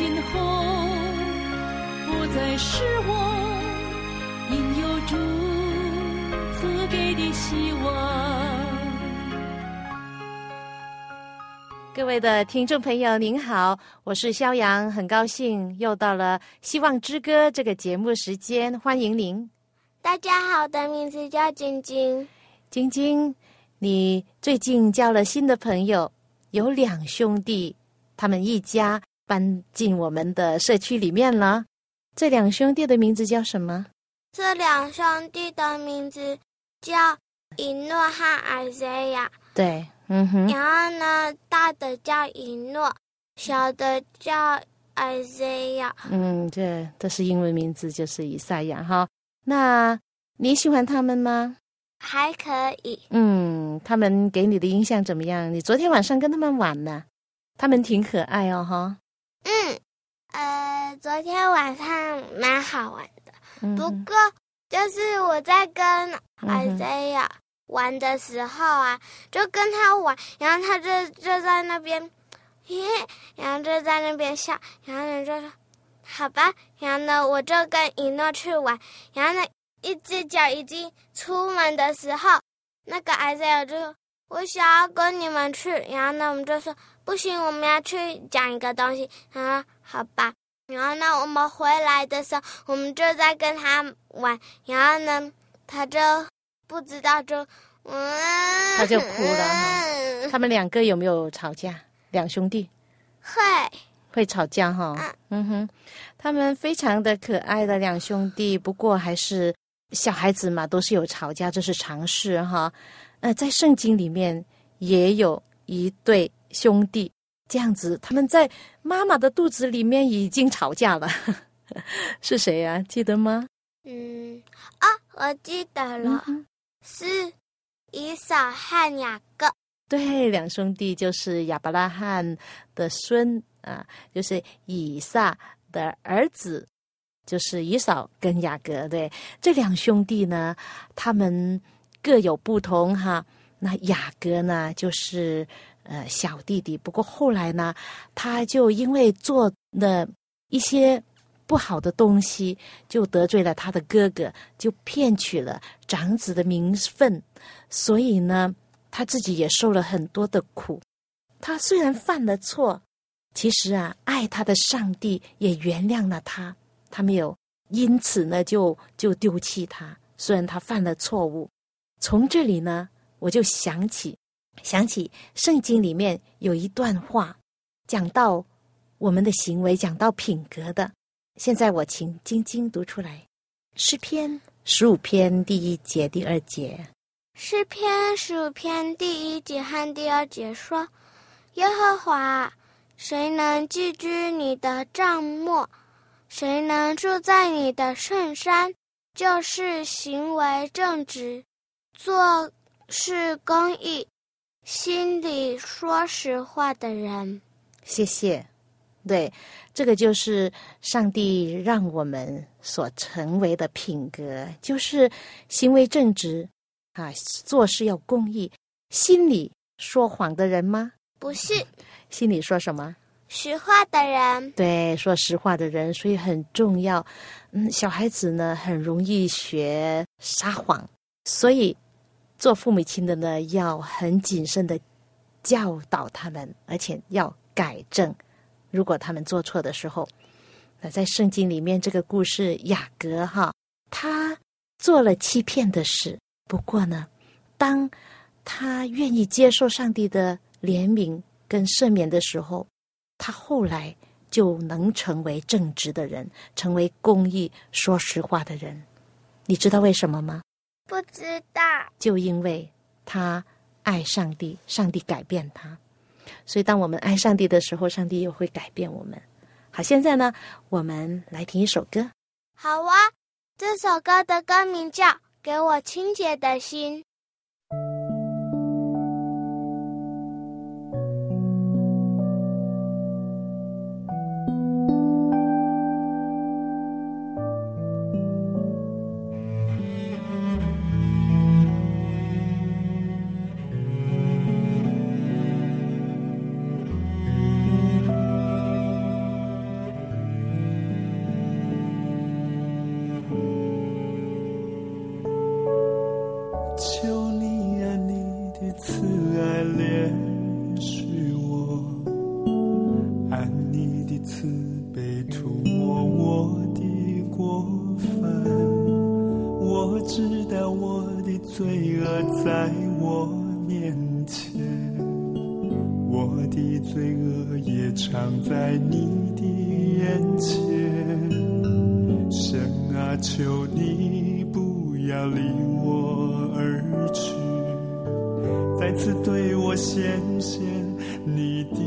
今后不再是我应有主赐给的希望。各位的听众朋友，您好，我是肖阳，很高兴又到了《希望之歌》这个节目时间，欢迎您。大家好，我的名字叫晶晶。晶晶。你最近交了新的朋友，有两兄弟，他们一家搬进我们的社区里面了。这两兄弟的名字叫什么？这两兄弟的名字叫以诺和艾塞亚。对，嗯哼。然后呢，大的叫以诺，小的叫艾塞亚。嗯，这这是英文名字，就是以赛亚哈。那你喜欢他们吗？还可以。嗯，他们给你的印象怎么样？你昨天晚上跟他们玩呢，他们挺可爱哦，哈。嗯，呃，昨天晚上蛮好玩的。不过，就是我在跟艾塞亚玩的时候啊，就跟他玩，然后他就就在那边，嘿，然后就在那边笑，然后呢就说：“好吧。”然后呢，我就跟一诺去玩，然后呢。一只脚已经出门的时候，那个艾塞尔就说：“我想要跟你们去。”然后呢，我们就说：“不行，我们要去讲一个东西。”啊，好吧。然后呢，我们回来的时候，我们就在跟他玩。然后呢，他就不知道，就嗯，他就哭了。他们两个有没有吵架？两兄弟 会会吵架哈。嗯哼，他们非常的可爱的两兄弟，不过还是。小孩子嘛，都是有吵架，这是常事哈。呃，在圣经里面也有一对兄弟这样子，他们在妈妈的肚子里面已经吵架了，是谁呀？记得吗？嗯，啊，我记得了，是以扫和雅各。对，两兄弟就是亚伯拉罕的孙啊，就是以撒的儿子。就是以扫跟雅各，对这两兄弟呢，他们各有不同哈。那雅各呢，就是呃小弟弟，不过后来呢，他就因为做了一些不好的东西，就得罪了他的哥哥，就骗取了长子的名分，所以呢，他自己也受了很多的苦。他虽然犯了错，其实啊，爱他的上帝也原谅了他。他没有因此呢，就就丢弃他。虽然他犯了错误，从这里呢，我就想起想起圣经里面有一段话，讲到我们的行为，讲到品格的。现在我请晶晶读出来，《诗篇》十五篇第一节、第二节，《诗篇》十五篇第一节和第二节说：“耶和华，谁能寄居你的帐幕？”谁能住在你的圣山？就是行为正直，做事公义，心里说实话的人。谢谢。对，这个就是上帝让我们所成为的品格，就是行为正直啊，做事要公义，心里说谎的人吗？不是，心里说什么？实话的人，对，说实话的人，所以很重要。嗯，小孩子呢很容易学撒谎，所以做父母亲的呢要很谨慎的教导他们，而且要改正。如果他们做错的时候，那在圣经里面这个故事，雅各哈，他做了欺骗的事。不过呢，当他愿意接受上帝的怜悯跟赦免的时候。他后来就能成为正直的人，成为公义、说实话的人。你知道为什么吗？不知道。就因为他爱上帝，上帝改变他。所以，当我们爱上帝的时候，上帝又会改变我们。好，现在呢，我们来听一首歌。好啊，这首歌的歌名叫《给我清洁的心》。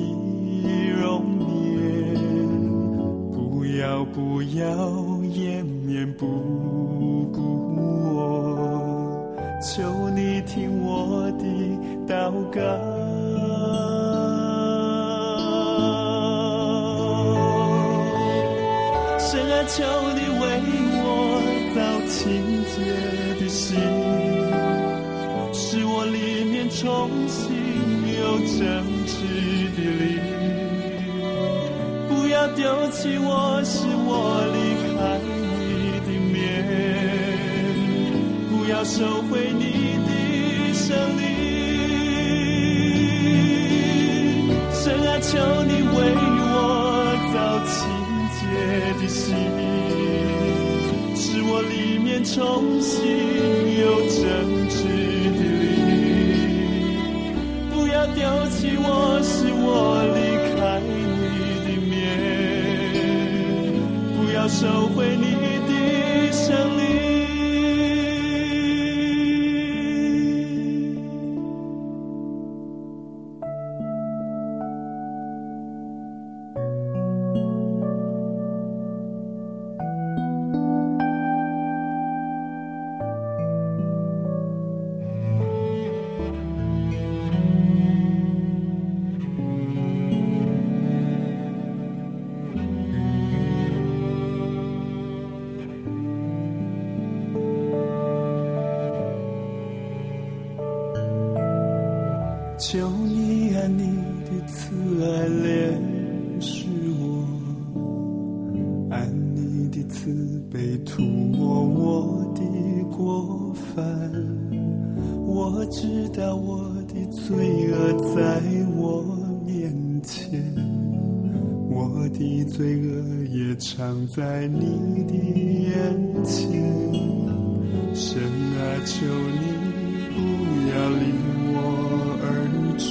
你容颜，不要不要掩面不顾我，求你听我的祷告，深爱求你为我造清洁的心，使我里面重新有着。丢弃我，是我离开你的面。不要收回你的生命。神啊，求你为我造清洁的心。使我里面重新有真挚的灵，不要丢弃，我收回你的生。命爱你的慈悲涂抹我的过犯，我知道我的罪恶在我面前，我的罪恶也藏在你的眼前。神啊，求你不要离我而去，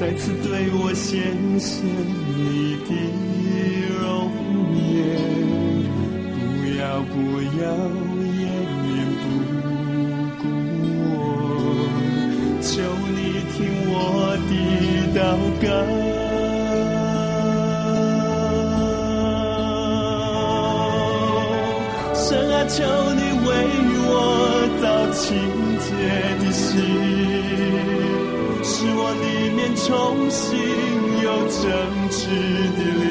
再次对我显现你的。不要掩面不顾我，求你听我的祷告。神啊求你为我造清洁的心，使我里面重新有正直的灵。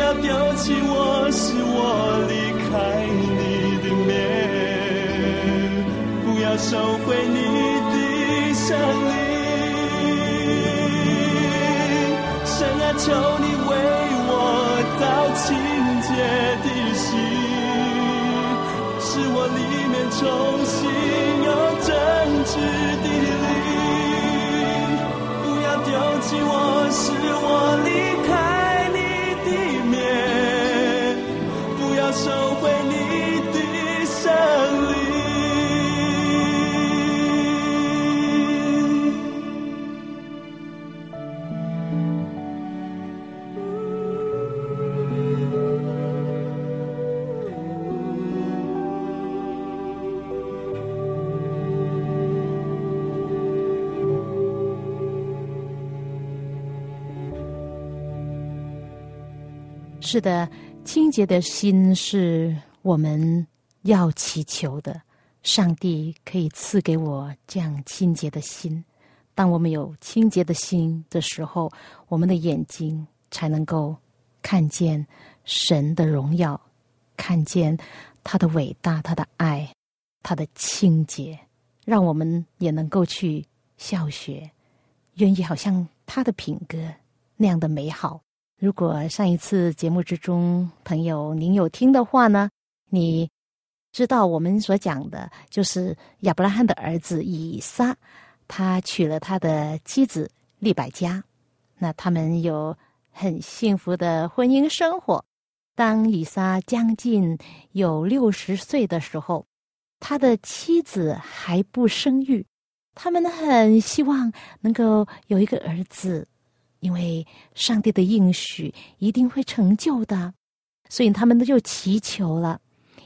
不要丢弃我，使我离开你的面。不要收回你的生命。神啊，求你为我造清洁的心，使。我里面重新有真挚的灵，不要丢弃我，使我是的，清洁的心是我们要祈求的。上帝可以赐给我这样清洁的心。当我们有清洁的心的时候，我们的眼睛才能够看见神的荣耀，看见他的伟大、他的爱、他的清洁，让我们也能够去效学，愿意好像他的品格那样的美好。如果上一次节目之中，朋友您有听的话呢，你知道我们所讲的就是亚伯拉罕的儿子以撒，他娶了他的妻子利百加，那他们有很幸福的婚姻生活。当以撒将近有六十岁的时候，他的妻子还不生育，他们很希望能够有一个儿子。因为上帝的应许一定会成就的，所以他们就祈求了。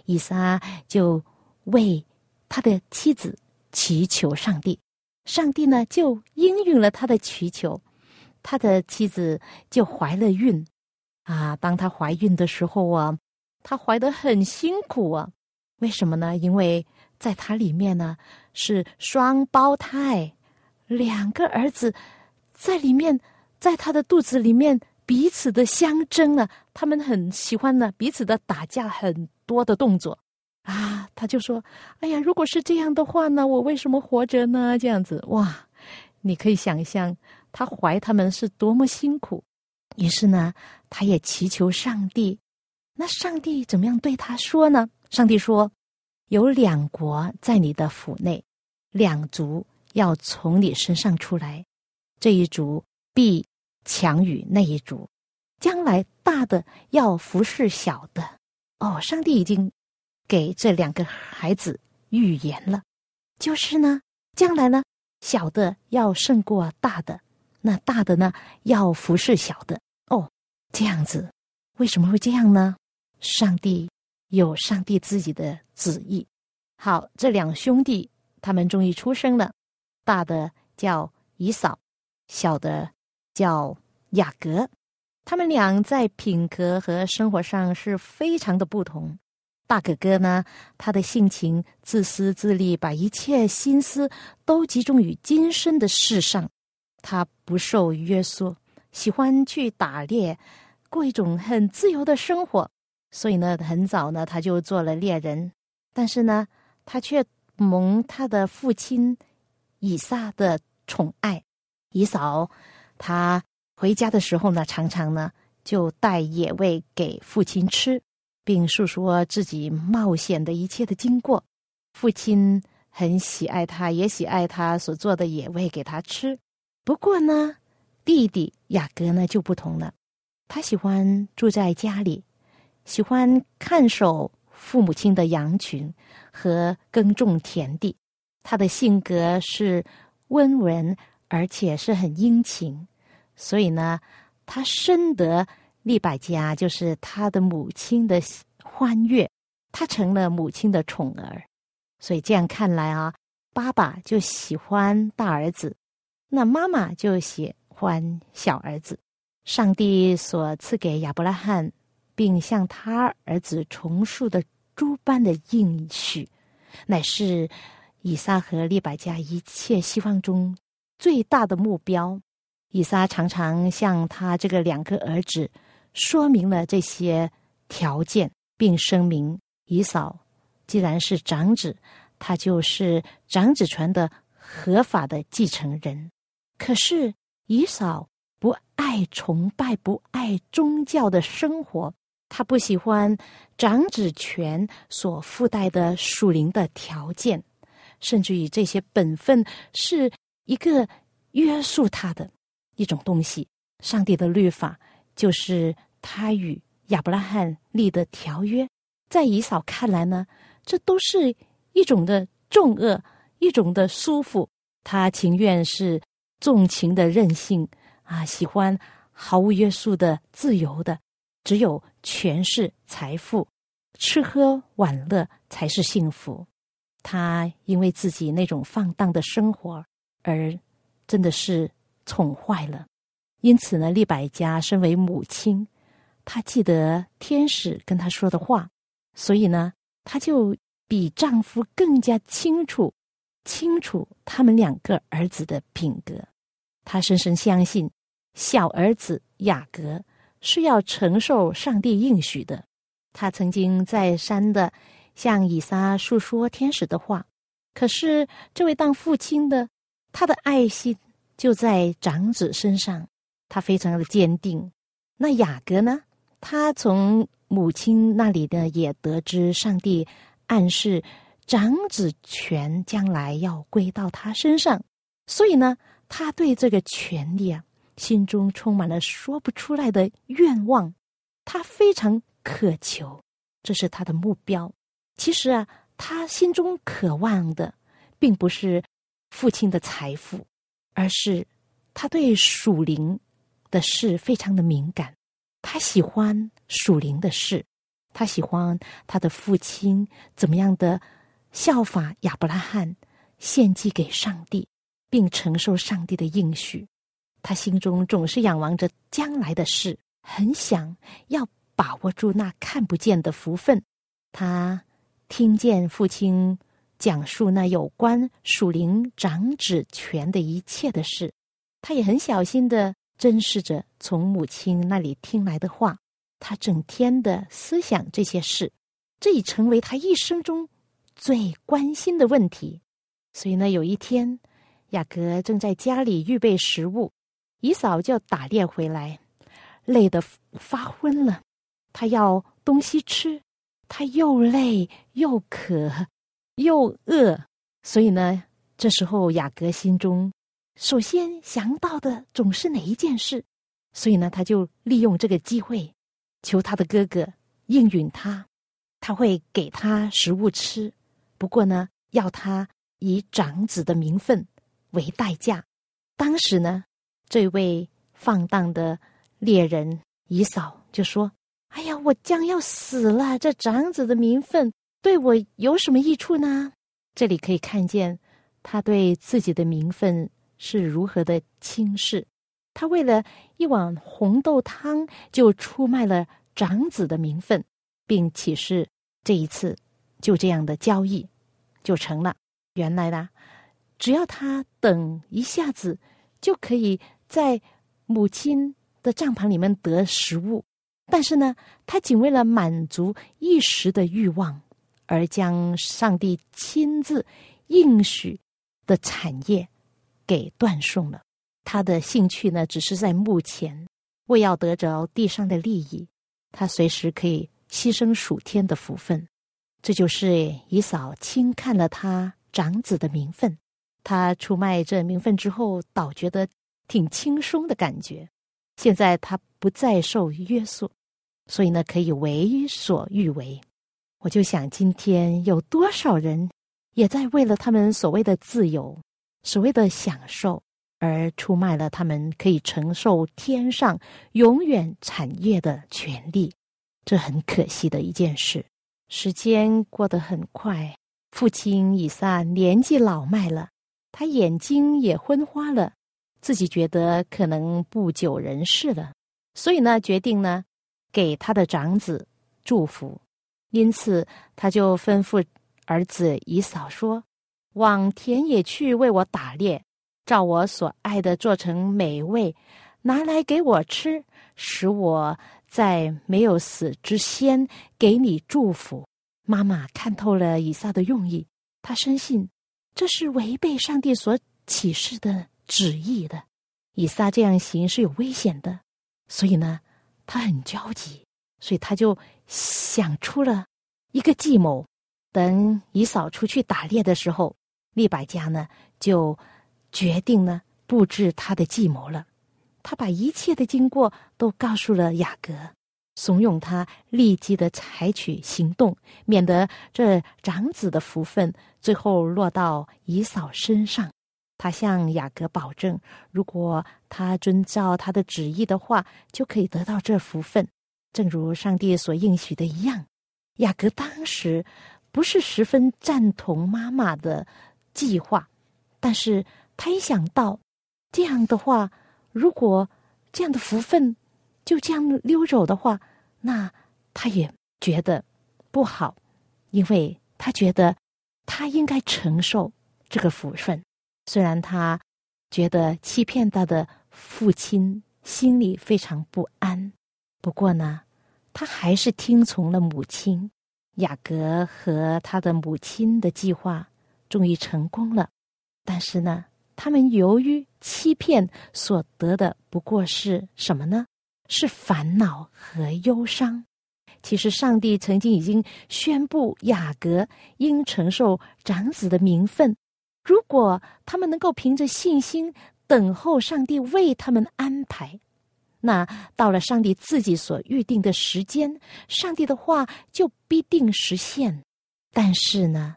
以撒就为他的妻子祈求上帝，上帝呢就应允了他的祈求，他的妻子就怀了孕。啊，当她怀孕的时候啊，她怀得很辛苦啊。为什么呢？因为在她里面呢是双胞胎，两个儿子在里面。在他的肚子里面，彼此的相争呢，他们很喜欢呢，彼此的打架，很多的动作啊。他就说：“哎呀，如果是这样的话呢，我为什么活着呢？”这样子哇，你可以想象他怀他们是多么辛苦。于是呢，他也祈求上帝。那上帝怎么样对他说呢？上帝说：“有两国在你的府内，两族要从你身上出来，这一族必。”强于那一族，将来大的要服侍小的。哦，上帝已经给这两个孩子预言了，就是呢，将来呢，小的要胜过大的，那大的呢要服侍小的。哦，这样子，为什么会这样呢？上帝有上帝自己的旨意。好，这两兄弟他们终于出生了，大的叫以扫，小的。叫雅各，他们俩在品格和生活上是非常的不同。大哥哥呢，他的性情自私自利，把一切心思都集中于今生的事上，他不受约束，喜欢去打猎，过一种很自由的生活。所以呢，很早呢，他就做了猎人。但是呢，他却蒙他的父亲以撒的宠爱，以扫。他回家的时候呢，常常呢就带野味给父亲吃，并诉说自己冒险的一切的经过。父亲很喜爱他，也喜爱他所做的野味给他吃。不过呢，弟弟雅各呢就不同了，他喜欢住在家里，喜欢看守父母亲的羊群和耕种田地。他的性格是温文。而且是很殷勤，所以呢，他深得利百加，就是他的母亲的欢悦，他成了母亲的宠儿。所以这样看来啊，爸爸就喜欢大儿子，那妈妈就喜欢小儿子。上帝所赐给亚伯拉罕，并向他儿子重述的诸般的应许，乃是以撒和利百加一切希望中。最大的目标，以撒常常向他这个两个儿子说明了这些条件，并声明以扫既然是长子，他就是长子权的合法的继承人。可是以扫不爱崇拜，不爱宗教的生活，他不喜欢长子权所附带的属灵的条件，甚至于这些本分是。一个约束他的一种东西，上帝的律法就是他与亚伯拉罕立的条约。在以扫看来呢，这都是一种的重恶，一种的舒服。他情愿是纵情的任性啊，喜欢毫无约束的自由的，只有权势、财富、吃喝玩乐才是幸福。他因为自己那种放荡的生活。而真的是宠坏了，因此呢，利百加身为母亲，她记得天使跟她说的话，所以呢，她就比丈夫更加清楚清楚他们两个儿子的品格。她深深相信，小儿子雅各是要承受上帝应许的。他曾经再三的向以撒述说天使的话，可是这位当父亲的，他的爱心就在长子身上，他非常的坚定。那雅各呢？他从母亲那里呢，也得知上帝暗示长子权将来要归到他身上，所以呢，他对这个权利啊，心中充满了说不出来的愿望，他非常渴求，这是他的目标。其实啊，他心中渴望的，并不是父亲的财富，而是他对属灵的事非常的敏感。他喜欢属灵的事，他喜欢他的父亲怎么样的效法亚伯拉罕，献祭给上帝，并承受上帝的应许。他心中总是仰望着将来的事，很想要把握住那看不见的福分。他听见父亲讲述那有关属灵长子权的一切的事，他也很小心的。珍视着从母亲那里听来的话，他整天的思想这些事，这已成为他一生中最关心的问题。所以呢，有一天，雅各正在家里预备食物，姨嫂就打猎回来，累得发昏了。他要东西吃，他又累又渴又饿，所以呢，这时候雅各心中。首先想到的总是哪一件事，所以呢，他就利用这个机会，求他的哥哥应允他，他会给他食物吃，不过呢，要他以长子的名分为代价。当时呢，这位放荡的猎人姨嫂就说：“哎呀，我将要死了，这长子的名分对我有什么益处呢？”这里可以看见他对自己的名分。是如何的轻视，他为了一碗红豆汤就出卖了长子的名分，并起誓这一次就这样的交易就成了。原来呢，只要他等一下子，就可以在母亲的帐篷里面得食物。但是呢，他仅为了满足一时的欲望，而将上帝亲自应许的产业。给断送了，他的兴趣呢，只是在目前为要得着地上的利益，他随时可以牺牲属天的福分。这就是姨嫂轻看了他长子的名分，他出卖这名分之后，倒觉得挺轻松的感觉。现在他不再受约束，所以呢，可以为所欲为。我就想，今天有多少人也在为了他们所谓的自由。所谓的享受，而出卖了他们可以承受天上永远产业的权利，这很可惜的一件事。时间过得很快，父亲以撒年纪老迈了，他眼睛也昏花了，自己觉得可能不久人世了，所以呢，决定呢给他的长子祝福，因此他就吩咐儿子以扫说。往田野去为我打猎，照我所爱的做成美味，拿来给我吃，使我在没有死之先给你祝福。妈妈看透了以撒的用意，她深信这是违背上帝所启示的旨意的。以撒这样行是有危险的，所以呢，他很焦急，所以他就想出了一个计谋。等以嫂出去打猎的时候。利百家呢，就决定呢布置他的计谋了。他把一切的经过都告诉了雅各，怂恿他立即的采取行动，免得这长子的福分最后落到姨嫂身上。他向雅各保证，如果他遵照他的旨意的话，就可以得到这福分，正如上帝所应许的一样。雅各当时不是十分赞同妈妈的。计划，但是他一想到这样的话，如果这样的福分就这样溜走的话，那他也觉得不好，因为他觉得他应该承受这个福分。虽然他觉得欺骗他的父亲心里非常不安，不过呢，他还是听从了母亲。雅各和他的母亲的计划终于成功了，但是呢，他们由于欺骗所得的不过是什么呢？是烦恼和忧伤。其实，上帝曾经已经宣布雅各应承受长子的名分。如果他们能够凭着信心等候上帝为他们安排，那到了上帝自己所预定的时间，上帝的话就必定实现。但是呢，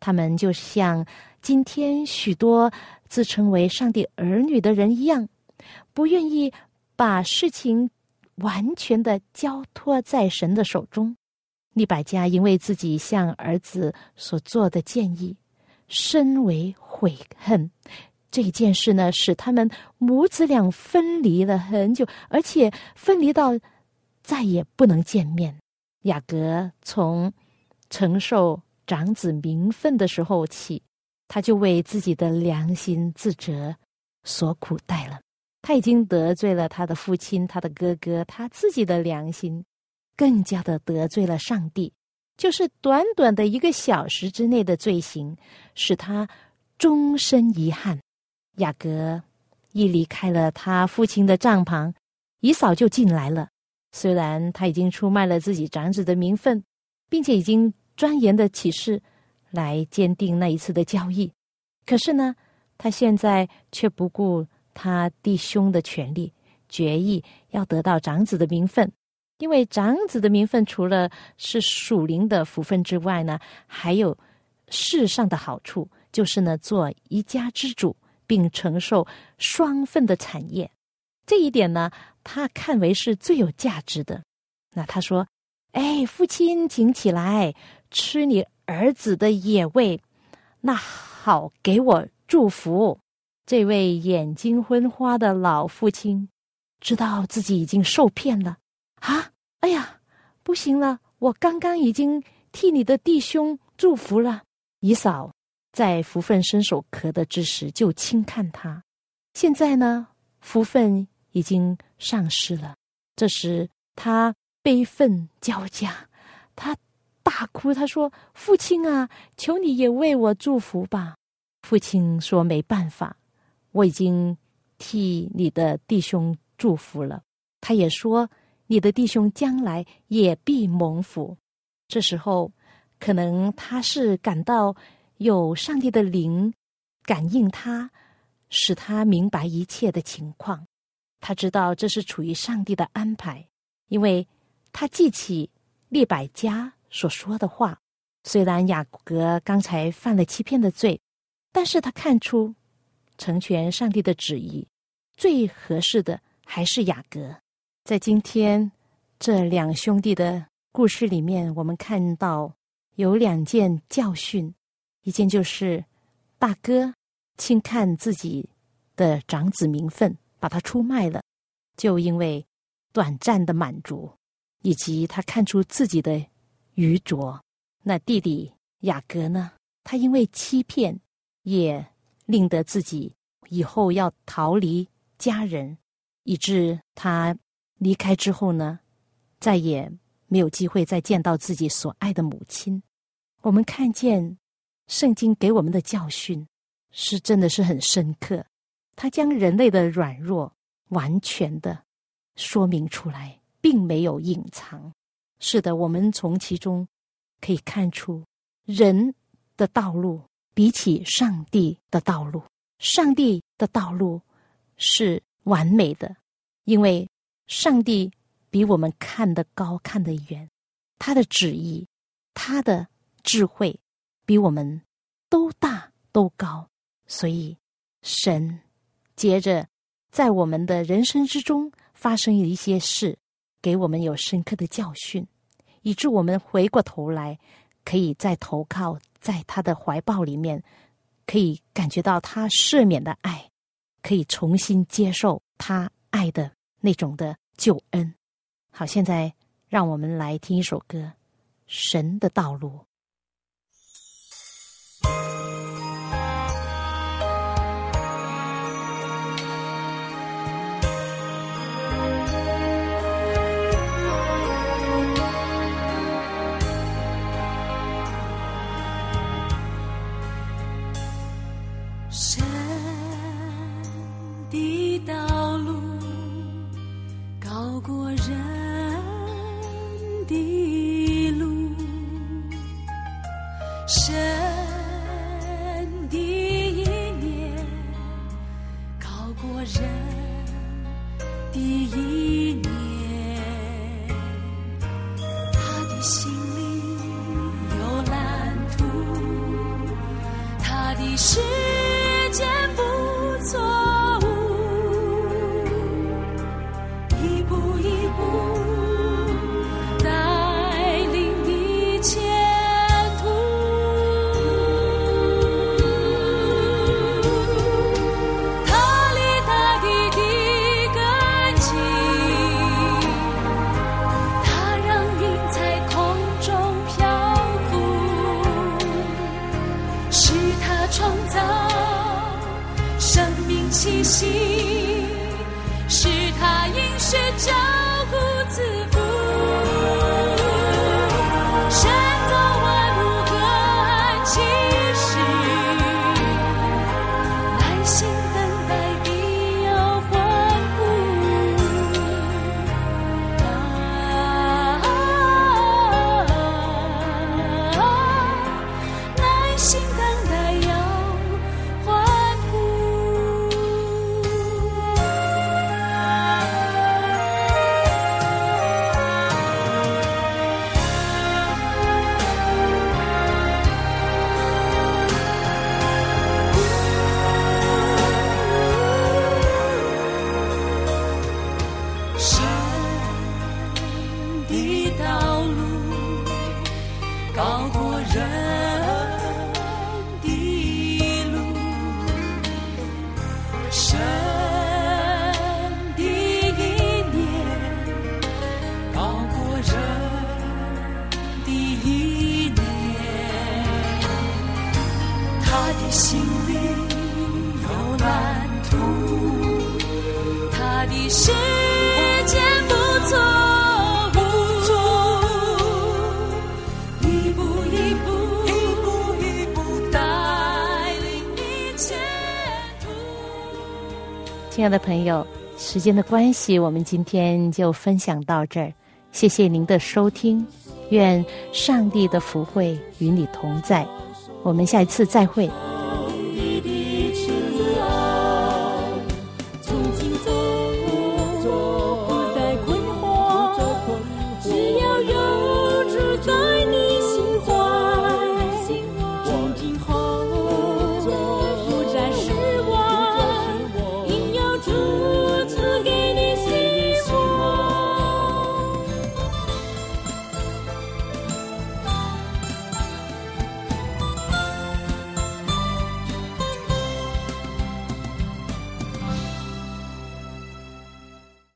他们就像今天许多自称为上帝儿女的人一样，不愿意把事情完全的交托在神的手中。利百加因为自己向儿子所做的建议。深为悔恨，这一件事呢，使他们母子俩分离了很久，而且分离到再也不能见面。雅各从承受长子名分的时候起，他就为自己的良心自责，所苦待了。他已经得罪了他的父亲、他的哥哥，他自己的良心，更加的得罪了上帝。就是短短的一个小时之内的罪行，使他终身遗憾。雅各一离开了他父亲的帐篷，姨嫂就进来了。虽然他已经出卖了自己长子的名分，并且已经钻研的起誓来坚定那一次的交易，可是呢，他现在却不顾他弟兄的权利，决意要得到长子的名分。因为长子的名分，除了是属灵的福分之外呢，还有世上的好处，就是呢，做一家之主，并承受双份的产业。这一点呢，他看为是最有价值的。那他说：“哎，父亲，请起来吃你儿子的野味，那好，给我祝福。”这位眼睛昏花的老父亲知道自己已经受骗了。啊！哎呀，不行了！我刚刚已经替你的弟兄祝福了。姨嫂在福分伸手可得之时就轻看他，现在呢，福分已经丧失了。这时他悲愤交加，他大哭，他说：“父亲啊，求你也为我祝福吧。”父亲说：“没办法，我已经替你的弟兄祝福了。”他也说。你的弟兄将来也必蒙福。这时候，可能他是感到有上帝的灵感应他，使他明白一切的情况。他知道这是处于上帝的安排，因为他记起利百家所说的话。虽然雅各刚才犯了欺骗的罪，但是他看出成全上帝的旨意最合适的还是雅各。在今天这两兄弟的故事里面，我们看到有两件教训：一件就是大哥轻看自己的长子名分，把他出卖了，就因为短暂的满足，以及他看出自己的愚拙；那弟弟雅各呢，他因为欺骗，也令得自己以后要逃离家人，以致他。离开之后呢，再也没有机会再见到自己所爱的母亲。我们看见圣经给我们的教训是真的是很深刻，他将人类的软弱完全的说明出来，并没有隐藏。是的，我们从其中可以看出人的道路比起上帝的道路，上帝的道路是完美的，因为。上帝比我们看得高，看得远，他的旨意，他的智慧，比我们都大都高，所以神接着在我们的人生之中发生一些事，给我们有深刻的教训，以致我们回过头来可以再投靠在他的怀抱里面，可以感觉到他赦免的爱，可以重新接受他爱的那种的救恩。好，现在让我们来听一首歌神的道路。亲爱的朋友时间的关系我们今天就分享到这儿。谢谢您的收听愿上帝的福慧与你同在。我们下一次再会。